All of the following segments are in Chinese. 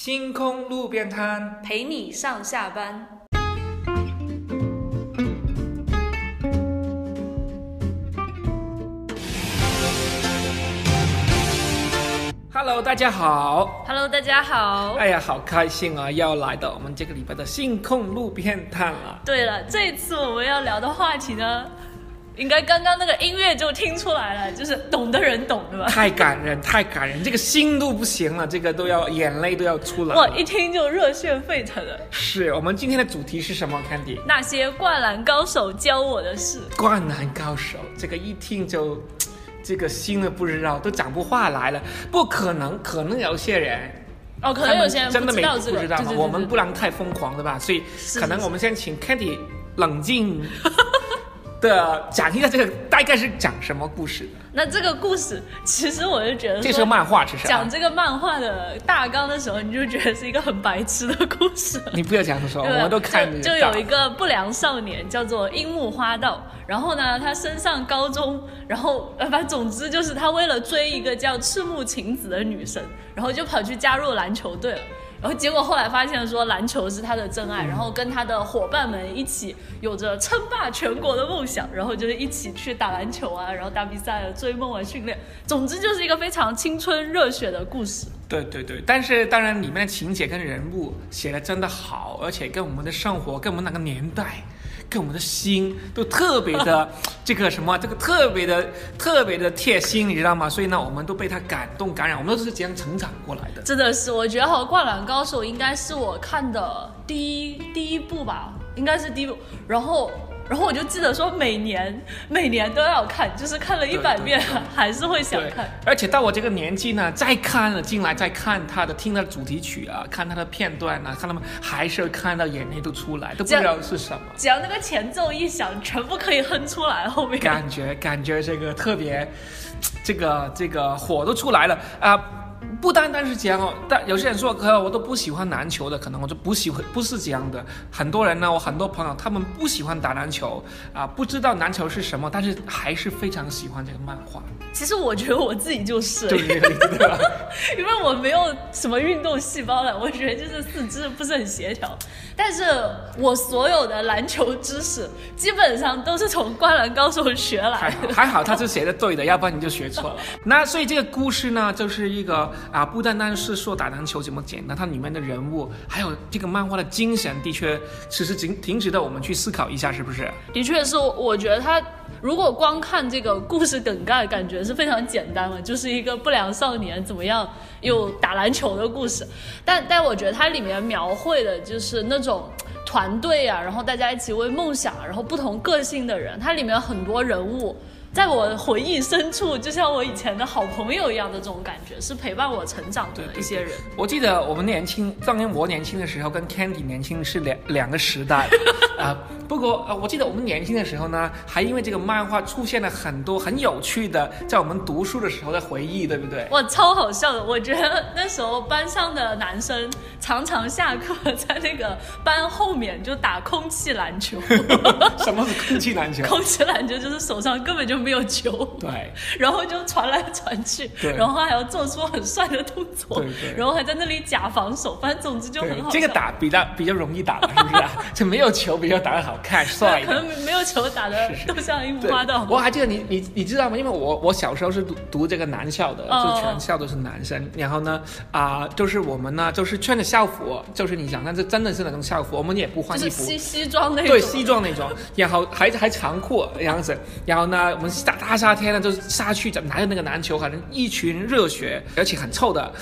星空路边摊，陪你上下班。Hello，大家好。Hello，大家好。哎呀，好开心啊！要来到我们这个礼拜的星空路边摊了。对了，这次我们要聊的话题呢，应该刚刚那个音乐就听出来了，就是懂的人懂，对吧？太感人，太感人，这个心都不行了，这个都要眼泪都要出来哇，一听就热血沸腾的。是我们今天的主题是什么？Candy，那些灌篮高手教我的事。灌篮高手，这个一听就，这个心都不知道，都讲不话来了。不可能，可能有些人。哦，可能有些人真的没不知道这个，不知道嘛，对对对我们不能太疯狂，对吧？所以可能我们先请 Candy 冷静 的讲一下这个大概是讲什么故事的。那这个故事，其实我就觉得这是个漫画，其实啊讲这个漫画的大纲的时候，你就觉得是一个很白痴的故事。你不要讲说，我对吧们都看就就有一个不良少年叫做樱木花道，然后呢，他升上高中，然后呃，反正总之就是他为了追一个叫赤木晴子的女生，然后就跑去加入篮球队了。然后结果后来发现说篮球是他的真爱，然后跟他的伙伴们一起有着称霸全国的梦想，然后就是一起去打篮球啊，然后打比赛啊，追梦啊，训练。总之就是一个非常青春热血的故事。对对对，但是当然里面的情节跟人物写的真的好，而且跟我们的生活、跟我们那个年代、跟我们的心都特别的 这个什么，这个特别的特别的贴心，你知道吗？所以呢，我们都被他感动感染，我们都是这样成长过来的。真的是，我觉得好《灌篮高手》应该是我看的第一第一部吧，应该是第一部。然后，然后我就记得说，每年每年都要看，就是看了一百遍还是会想看。，而且到我这个年纪呢，再看了进来，再看他的听他的主题曲啊，看他的片段啊，看他们还是看到眼泪都出来，都不知道是什么。只要那个前奏一响，全部可以哼出来。后面感觉感觉这个特别，这个这个火都出来了啊、不单单是这样哦，但有些人说，可我都不喜欢篮球的，可能我就不喜欢，不是这样的。很多人呢，我很多朋友他们不喜欢打篮球啊、不知道篮球是什么，但是还是非常喜欢这个漫画，其实我觉得我自己就是，对对对？因为我没有什么运动细胞了，我觉得就是四肢不是很协调。但是我所有的篮球知识基本上都是从《灌篮高手》学来的。好还好，他是写的对的，要不然你就学错了。那所以这个故事呢，就是一个啊，不单单是说打篮球这么简单，它里面的人物，还有这个漫画的精神，的确其实挺挺值得我们去思考一下，是不是？的确是，我觉得他如果光看这个故事梗概，感觉是非常简单嘛，就是一个不良少年怎么样有打篮球的故事。但但我觉得它里面描绘的就是那种团队啊，然后大家一起为梦想，然后不同个性的人，它里面很多人物。在我回忆深处，就像我以前的好朋友一样的这种感觉，是陪伴我成长的一些人。我记得我们年轻，当年我年轻的时候跟 Candy 年轻是两两个时代 啊、不过呃，我记得我们年轻的时候呢，还因为这个漫画出现了很多很有趣的，在我们读书的时候的回忆，对不对？哇，超好笑的！我觉得那时候班上的男生常常下课在那个班后面就打空气篮球，什么是空气篮球？空气篮球就是手上根本就没有球，对，然后就传来传去，对然后还要做出很帅的动作，对对然后还在那里假防守，反正总之就很好。这个打比较比较容易打嘛，是不是、啊？这没有球比较打的好看帅一可。能没有球打的都像樱花道。我还记得你你你知道吗？因为我我小时候是读读这个男校的，哦就全校都是男生。然后呢，啊、就是我们呢，就是穿着校服，就是你想，但是真的是那种校服，我们也不换衣服，就是西西装那种，对西装那种，然后还还长裤这样子，然后呢，我们大大夏天的，就是下去就拿着那个篮球，好像一群热血而且很臭的。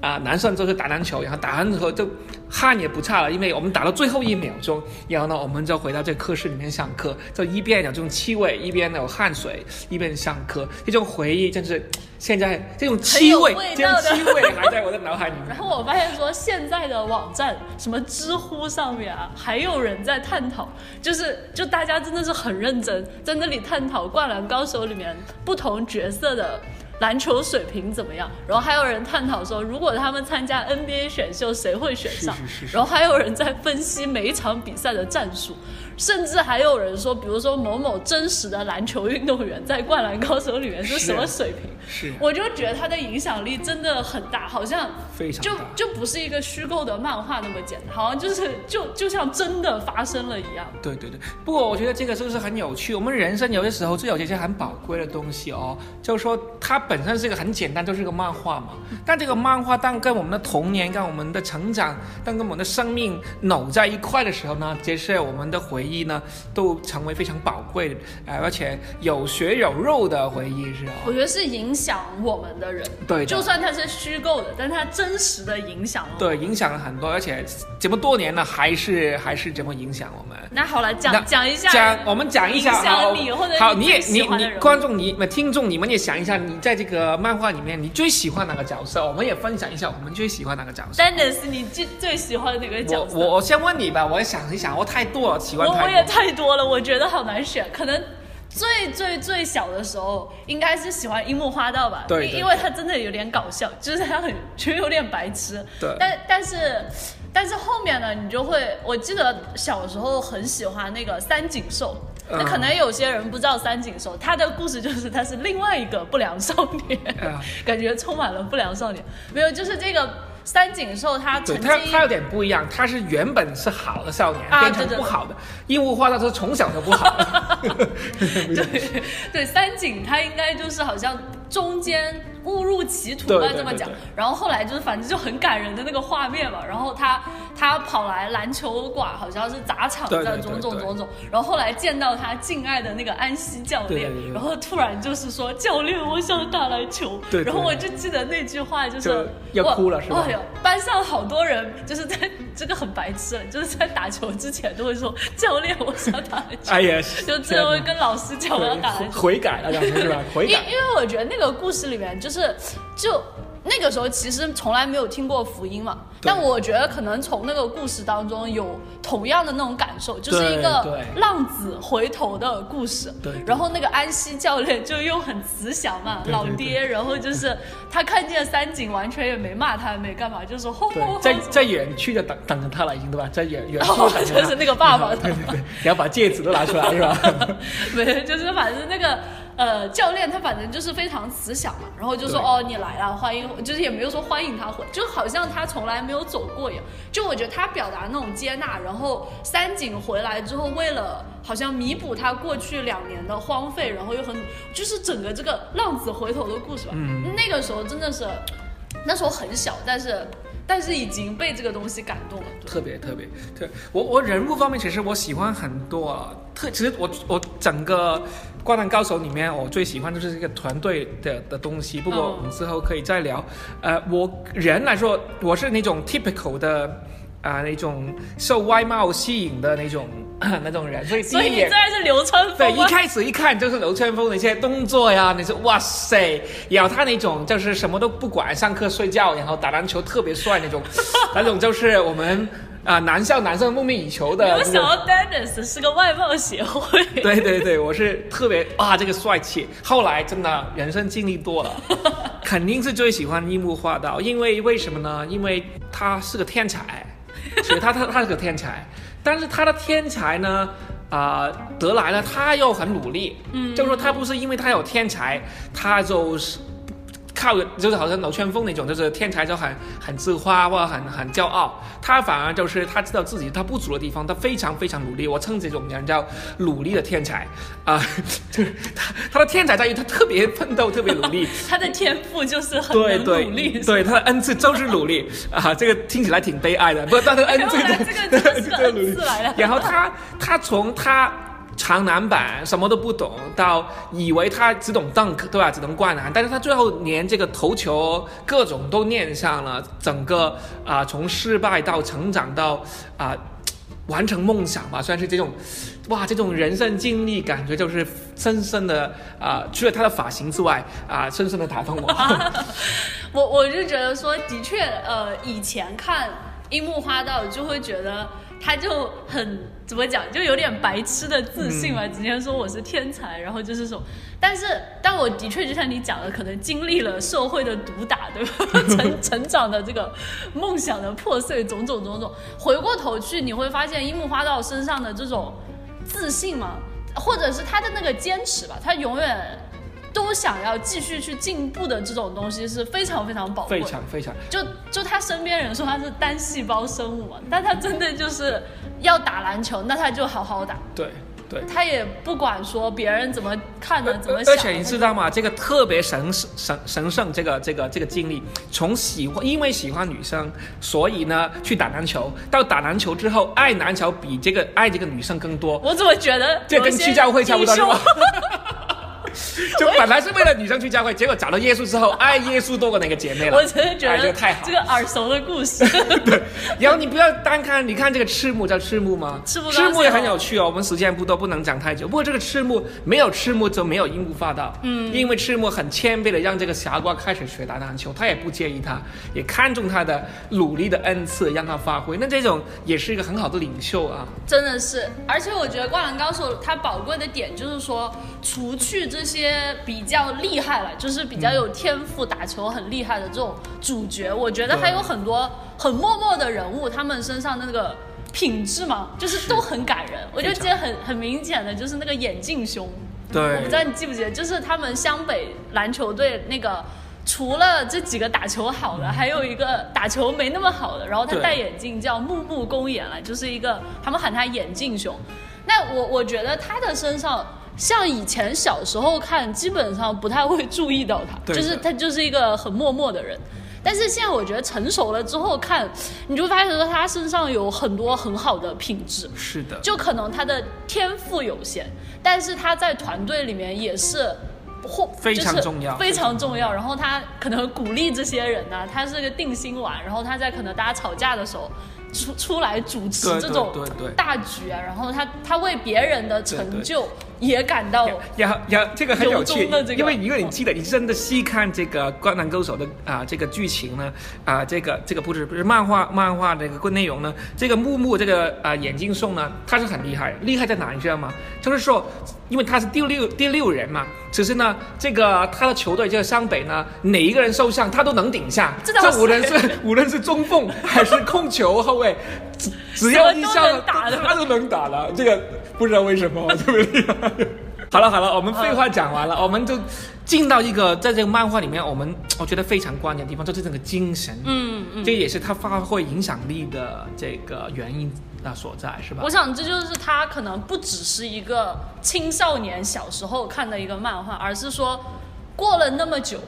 啊、男生就是打篮球，然后打完之后就汗也不差了，因为我们打到最后一秒钟，然后呢，我们就回到这个课室里面上课，就一边有这种气味，一边有汗水，一边上课，这种回忆真是现在这种气味味，这种气味还在我的脑海里面然。后我发现说，现在的网站什么知乎上面啊，还有人在探讨，就是就大家真的是很认真，在那里探讨《灌篮高手》里面不同角色的。篮球水平怎么样？然后还有人探讨说，如果他们参加 NBA 选秀，谁会选上？是是是是然后还有人在分析每一场比赛的战术。甚至还有人说，比如说某某真实的篮球运动员在《灌篮高手》里面是什么水平，是我就觉得他的影响力真的很大，好像就非常就就不是一个虚构的漫画那么简单，好像就是就就像真的发生了一样。对对对，不过我觉得这个是不是很有趣。我们人生有些时候就有这些很宝贵的东西哦，就是说它本身是一个很简单，就是一个漫画嘛。但这个漫画当跟我们的童年、跟我们的成长、当跟我们的生命搂在一块的时候呢，这是我们的回忆呢，都成为非常宝贵的，呃而且有血有肉的回忆是吧。我觉得是影响我们的人，对就算它是虚构的，但它真实的影响了。对，影响了很多，而且这么多年了，还是还是这么影响我们。那好了，讲讲一下，讲我们讲一下影响好你或者好，你你也你你观众你们听众你们也想一下，你在这个漫画里面你最喜欢哪个角色？我们也分享一下我们最喜欢哪个角色。Dennis，你最最喜欢哪个角色？我我我先问你吧，我也想一想，我太多了，喜欢。我我也太多了，我觉得好难选。可能最最最小的时候，应该是喜欢樱木花道吧，对对因因为他真的有点搞笑，就是他很其实有点白痴，对但但是。但是后面呢，你就会，我记得小时候很喜欢那个三井寿，那嗯可能有些人不知道三井寿，他的故事就是他是另外一个不良少年，啊 感觉充满了不良少年。没有，就是这个三井寿他对他他有点不一样，他是原本是好的少年，啊变成不好的。樱木花道是从小就不好的。对对，三井他应该就是好像中间误入歧途吧，这么讲。然后后来就是反正就很感人的那个画面嘛。然后他他跑来篮球馆，好像是砸场对对的种种种种。然后后来见到他敬爱的那个安西教练然后突然就是说教练，我想打篮球。对对然后我就记得那句话就是就要我哭了是吧哎呦，班上好多人就是在这个很白痴，就是在打球之前都会说教练，我想打篮球。哎呀，就最后会跟老师讲我要打篮球。悔改了，讲是吧？悔改。因因为我觉得那个故事里面就是就。那个时候其实从来没有听过福音嘛，但我觉得可能从那个故事当中有同样的那种感受，就是一个浪子回头的故事。对对然后那个安西教练就又很慈祥嘛，老爹，然后就是他看见三井完全也没骂他，没干嘛，就说吼吼对吼，在在远去的等等着他了，已经对吧？在远远。就是那个爸爸对 对对，然后把戒指都拿出来是吧？没有，就是反正那个呃教练他反正就是非常慈祥嘛，然后就说哦你来了，欢迎，就是也没有说欢迎他回，就好像他从来没有走过一样。就我觉得他表达那种接纳，然后三井回来之后，为了好像弥补他过去两年的荒废，然后又很就是整个这个浪子回头的故事吧。嗯那个时候真的是，那时候很小，但是但是已经被这个东西感动了。特别特别特，我我人物方面其实我喜欢很多啊，特其实我我整个《灌篮高手》里面我最喜欢就是这个团队的的东西，不过嗯我们之后可以再聊。呃，我人来说，我是那种 typical 的啊、那种受外貌吸引的那种 那种人，所以所以你最爱是流川对，枫对？一开始一看就是流川枫的一些动作呀，你是哇塞，然后他那种就是什么都不管，上课睡觉，然后打篮球特别帅那种，那种就是我们啊、男校男生梦寐以求的没有。想到 Dennis 是个外貌协会。对对对，我是特别啊，这个帅气。后来真的人生经历多了，肯定是最喜欢樱木花道，因为为什么呢？因为他是个天才，所以他他他是个天才，但是他的天才呢，啊、得来了他又很努力，嗯，就是说他不是因为他有天才，他就是。靠，就是好像流川枫那种，就是天才就很很自夸或者很很骄傲，他反而就是他知道自己他不足的地方，他非常非常努力。我称这种人叫努力的天才。啊、就是他他的天才在于他特别奋斗，特别努力，他的天赋就是很能对对努力，对，他的恩赐就是努力。啊，这个听起来挺悲哀的，不，他的恩赐原来这个这个是个对努力。恩赐来的然后他他从他长篮板什么都不懂，到以为他只懂 dunk 对吧，只能灌篮，但是他最后连这个投球各种都念上了，整个啊、从失败到成长到啊。完成梦想吧，算是这种，哇，这种人生经历，感觉就是深深的啊、除了他的发型之外啊、深深的打动我。我我就觉得说，的确，呃，以前看樱木花道就会觉得他就很怎么讲，就有点白痴的自信嘛，直接说我是天才，然后就是说，但是但我的确就像你讲的，可能经历了社会的毒打，对吧？成成长的这个梦想的破碎，种种种种，回过头去你会发现樱木花道身上的这种。自信嘛？或者是他的那个坚持吧，他永远都想要继续去进步的这种东西是非常非常宝贵非。常非常。就就他身边人说他是单细胞生物嘛，但他真的就是要打篮球，那他就好好打，对对。他也不管说别人怎么看的，怎么想的。而且你知道吗？这个特别神神神圣，这个这个这个经历，从喜欢因为喜欢女生，所以呢去打篮球，到打篮球之后爱篮球比这个爱这个女生更多，我怎么觉得这跟教会差不多？就本来是为了女生去教会，结果找到耶稣之后，爱耶稣多过那个姐妹了。我真的觉哎得这个太好这个耳熟的故事。对然后你不要单看，你看这个赤木叫赤木吗？赤木赤木也很有趣哦。我们时间不多，不能讲太久。不过这个赤木没有赤木就没有樱木花道，嗯，因为赤木很谦卑的让这个霞瓜开始学打篮球，他也不介意他，也看中他的努力的恩赐，让他发挥。那这种也是一个很好的领袖啊。真的是，而且我觉得《灌篮高手》它宝贵的点就是说，除去这些比较厉害了，就是比较有天赋、打球很厉害的这种主角，我觉得还有很多很默默的人物，他们身上那个品质嘛，就是都很感人。我就记得很很明显的就是那个眼镜兄，对我不知道你记不记得，就是他们湘北篮球队那个。除了这几个打球好的，还有一个打球没那么好的，然后他戴眼镜叫木木公演了，就是一个他们喊他眼镜熊。那我我觉得他的身上，像以前小时候看，基本上不太会注意到他，就是他就是一个很默默的人。但是现在我觉得成熟了之后看，你就发现说他身上有很多很好的品质。是的，就可能他的天赋有限，但是他在团队里面也是或非常就是重要非常重要。然后他可能鼓励这些人呢、他是个定心丸，然后他在可能大家吵架的时候出出来主持这种对对对。大局啊，然后他他为别人的成就也感到呀呀，这个很有趣因为因为你记得，你真的细看这个《灌篮高手》的啊、这个剧情呢，啊、这个这个不是不是漫画漫画这个内容呢，这个木木这个啊、眼镜送呢，他是很厉害，厉害在哪你知道吗？就是说，因为他是第六第六人嘛，只是呢，这个他的球队这个湘北呢，哪一个人受伤他都能顶下，这无论是无论是中锋还是控球后卫，只只要一什么都上能打的他都能打了，这个不知道为什么特别厉害。好了好了，我们废话讲完了，我们就进到一个在这个漫画里面，我们我觉得非常关键的地方，就是这个精神，嗯嗯。这也是他发挥影响力的这个原因啊所在，是吧我？想这就是他可能不只是一个青少年小时候看的一个漫画，而是说过了那么久，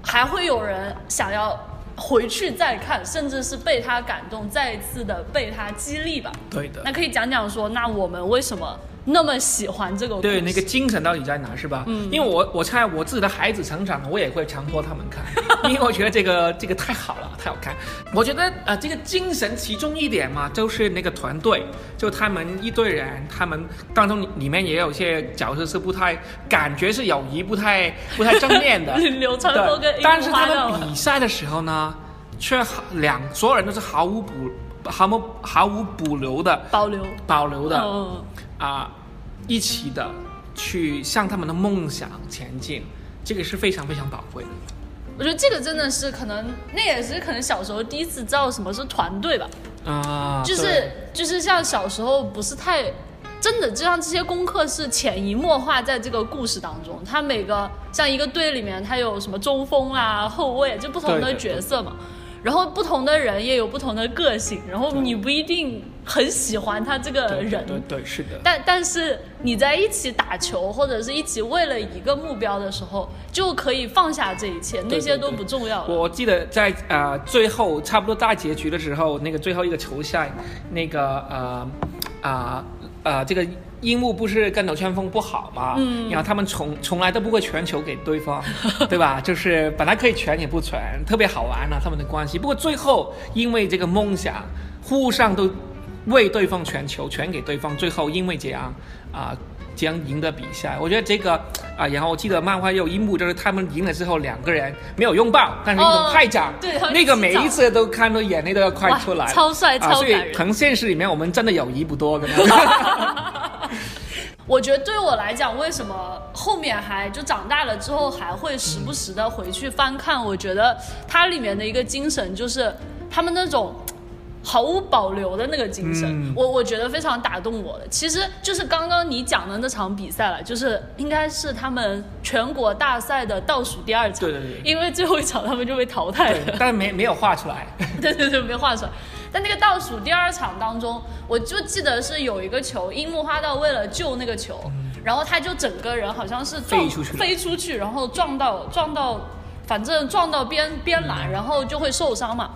还会有人想要回去再看，甚至是被他感动，再一次的被他激励吧。对的那。可以讲讲说，那我们为什么那么喜欢这个？对那个精神到底在哪，是吧？嗯，因为我我猜我自己的孩子成长了，我也会强迫他们看，因为我觉得这个这个太好了，太好看。我觉得啊、呃这个精神其中一点嘛，就是那个团队，就他们一堆人，他们当中里面也有些角色是不太感觉是友谊不太不太正面的，流川枫跟对，樱但是他们比赛的时候呢，却好两所有人都是毫无补毫无毫无保留的保留保留的。嗯，啊、一起的去向他们的梦想前进，这个是非常非常宝贵的。我觉得这个真的是可能，那也是可能小时候第一次知道什么是团队吧。啊、就是就是像小时候不是太真的，就像这些功课是潜移默化在这个故事当中。他每个像一个队里面，他有什么中锋啊、后卫，就不同的对对对角色嘛。然后不同的人也有不同的个性，然后你不一定很喜欢他这个人，对对对，是的。但但是你在一起打球，或者是一起为了一个目标的时候，就可以放下这一切，那些都不重要了。我记得在呃最后差不多大结局的时候，那个最后一个球赛，那个呃啊呃这个樱木不是跟柳川风不好吗，嗯，然后他们从从来都不会传球给对方，对吧？就是本来可以传也不传，特别好玩啊他们的关系。不过最后因为这个梦想，互相都为对方传球，传给对方，最后因为这样啊。这样赢得比赛，我觉得这个啊，然后我记得漫画也有一幕，就是他们赢了之后，两个人没有拥抱，但是一种哦拍掌，对那个每一次都看到眼泪都要快出来超帅啊！所以超感人可能现实里面我们真的友谊不多，可能 我觉得对我来讲，为什么后面还就长大了之后还会时不时的回去翻看？我觉得它里面的一个精神就是他们那种毫无保留的那个精神，嗯我我觉得非常打动我的。其实就是刚刚你讲的那场比赛了，就是应该是他们全国大赛的倒数第二场，对对对因为最后一场他们就被淘汰了对，。但没没有画出来。对对对，没画出来。但那个倒数第二场当中，我就记得是有一个球，樱木花道为了救那个球，然后他就整个人好像是撞飞出去飞出去，然后撞到撞到，反正撞到边边嗯栏，然后就会受伤嘛。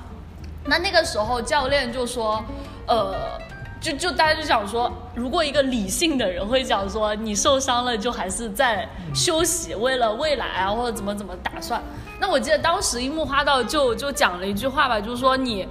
那那个时候教练就说，呃。就就大家就想说，如果一个理性的人会讲说，你受伤了就还是在休息，为了未来啊或者怎么怎么打算。那我记得当时樱木花道就就讲了一句话吧，就是说你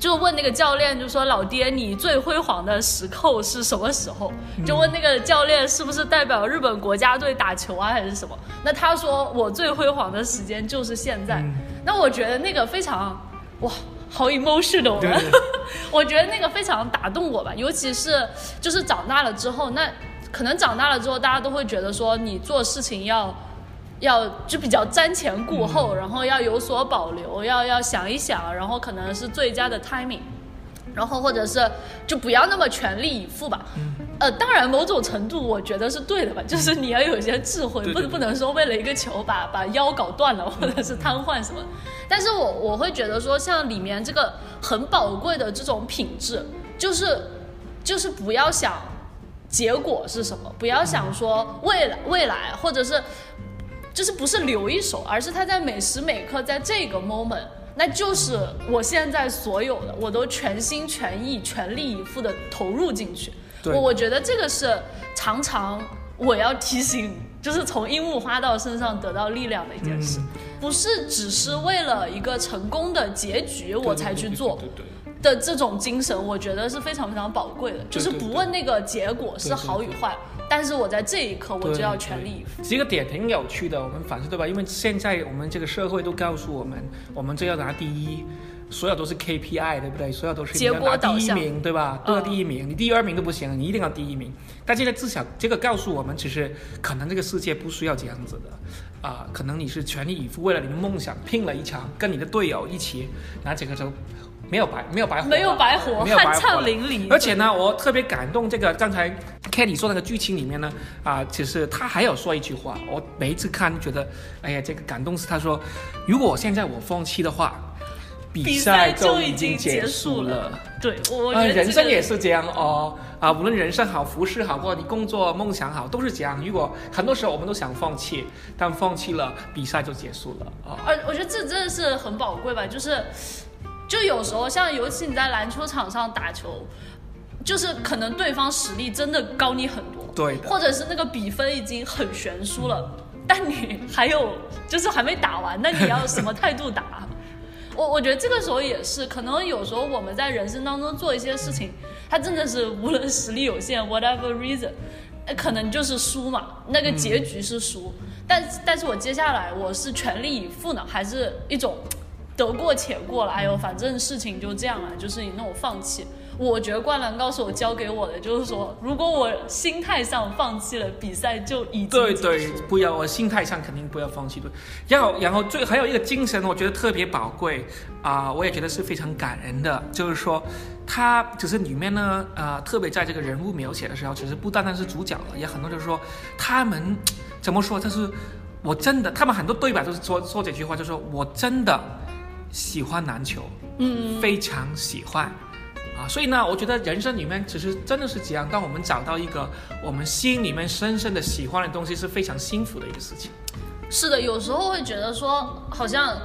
就问那个教练，就说老爹，你最辉煌的时刻是什么时候？就问那个教练是不是代表日本国家队打球啊，还是什么？那他说我最辉煌的时间就是现在。那我觉得那个非常哇。好 emotional 对啊！我觉得那个非常打动我吧，尤其是就是长大了之后，那可能长大了之后，大家都会觉得说你做事情要要就比较瞻前顾后，然后要有所保留，要要想一想，然后可能是最佳的 timing，然后或者是就不要那么全力以赴吧。呃，当然某种程度我觉得是对的吧，就是你要有一些智慧，不不能说为了一个球把把腰搞断了，或者是瘫痪什么。但是我我会觉得说，像里面这个很宝贵的这种品质，就是就是不要想结果是什么，不要想说未来未来，或者是就是不是留一手，而是他在每时每刻在这个 moment，那就是我现在所有的，我都全心全意、全力以赴的投入进去。我我觉得这个是常常我要提醒，就是从樱木花道身上得到力量的一件事，不是只是为了一个成功的结局我才去做。对对对。的这种精神，我觉得是非常非常宝贵的，就是不问那个结果是好与坏，但是我在这一刻我就要全力以赴。这个点挺有趣的，我们反思对吧？因为现在我们这个社会都告诉我们，我们就要拿第一，所有都是 KPI，对不对？所有都是你要结果拿第一名，对吧？都要第一名，你第二名都不行，你一定要第一名。但这个至少这个告诉我们，其实可能这个世界不需要这样子的，啊、可能你是全力以赴，为了你的梦想拼了一场，跟你的队友一起拿这个就没有白没有白活，没有白活，没有白活酣畅淋漓。而且呢，我特别感动，这个刚才 Kenny 说那个剧情里面呢，啊、其实他还有说一句话，我每一次看觉得，哎呀，这个感动是他说，如果现在我放弃的话，比比赛赛就已已经结结束了了。对，我我觉啊，得、这个人生也是这样哦，啊，无论人生好、服饰好，或者你工作、梦想好，都是这样。如果很多时候我们都想放弃，但放弃了，比赛就结束了啊。而我觉得这真的是很宝贵吧，就是，就有时候像尤其你在篮球场上打球，就是可能对方实力真的高你很多，对，或者是那个比分已经很悬殊了，但你还有就是还没打完，那你要什么态度打？我我觉得这个时候也是，可能有时候我们在人生当中做一些事情，它真的是无论实力有限，whatever reason，呃可能就是输嘛，那个结局是输。但但是我接下来我是全力以赴呢，还是一种得过且过了？哎呦，反正事情就这样了，就是你那种放弃。我觉得《灌篮高手》教给我的就是说，如果我心态上放弃了，比赛就已经对对，不要，我心态上肯定不要放弃。对，要然后最还有一个精神，我觉得特别宝贵啊、我也觉得是非常感人的，就是说他只是里面呢，啊，特别在这个人物描写的时候，其实不单单是主角了，也很多就是说他们怎么说，就是我真的，他们很多对白都是说说这句话，就是说我真的喜欢篮球，嗯，非常喜欢。啊，所以呢，我觉得人生里面其实真的是这样，当我们找到一个我们心里面深深的喜欢的东西，是非常幸福的一个事情。是的，有时候会觉得说，好像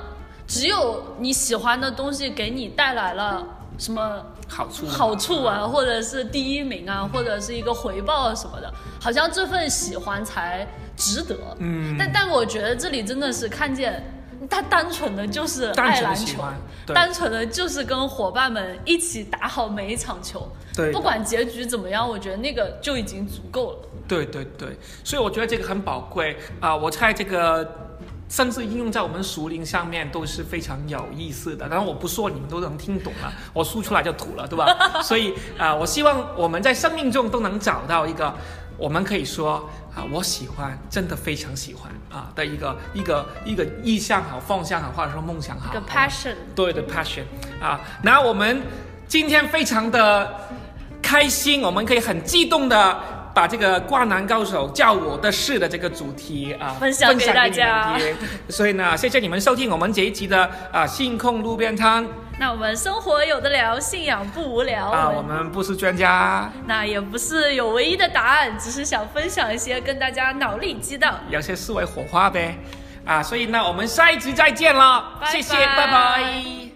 只有你喜欢的东西给你带来了什么好处好处啊，或者是第一名啊，或者是一个回报什么的，好像这份喜欢才值得。嗯，但但我觉得这里真的是看见。他单纯的就是爱篮球单纯的就是跟伙伴们一起打好每一场球，对不管结局怎么样，我觉得那个就已经足够了。对对对，所以我觉得这个很宝贵啊、我猜这个甚至应用在我们熟龄上面都是非常有意思的。当然我不说你们都能听懂了，我说出来就土了，对吧？所以啊、我希望我们在生命中都能找到一个。我们可以说啊，我喜欢，真的非常喜欢啊的一个一个一个意向好、方向好，或者说梦想好，passion，对的 passion 啊。那我们今天非常的开心，我们可以很激动的把这个《灌篮高手叫我的事》的这个主题啊分享给大家。所以呢，谢谢你们收听我们这一集的啊信控路边摊。那我们生活有的聊，信仰不无聊。啊，我们不是专家，那也不是有唯一的答案，只是想分享一些跟大家脑力激荡。有些思维火花呗。啊，所以呢，我们下一集再见了，拜拜。谢谢，拜拜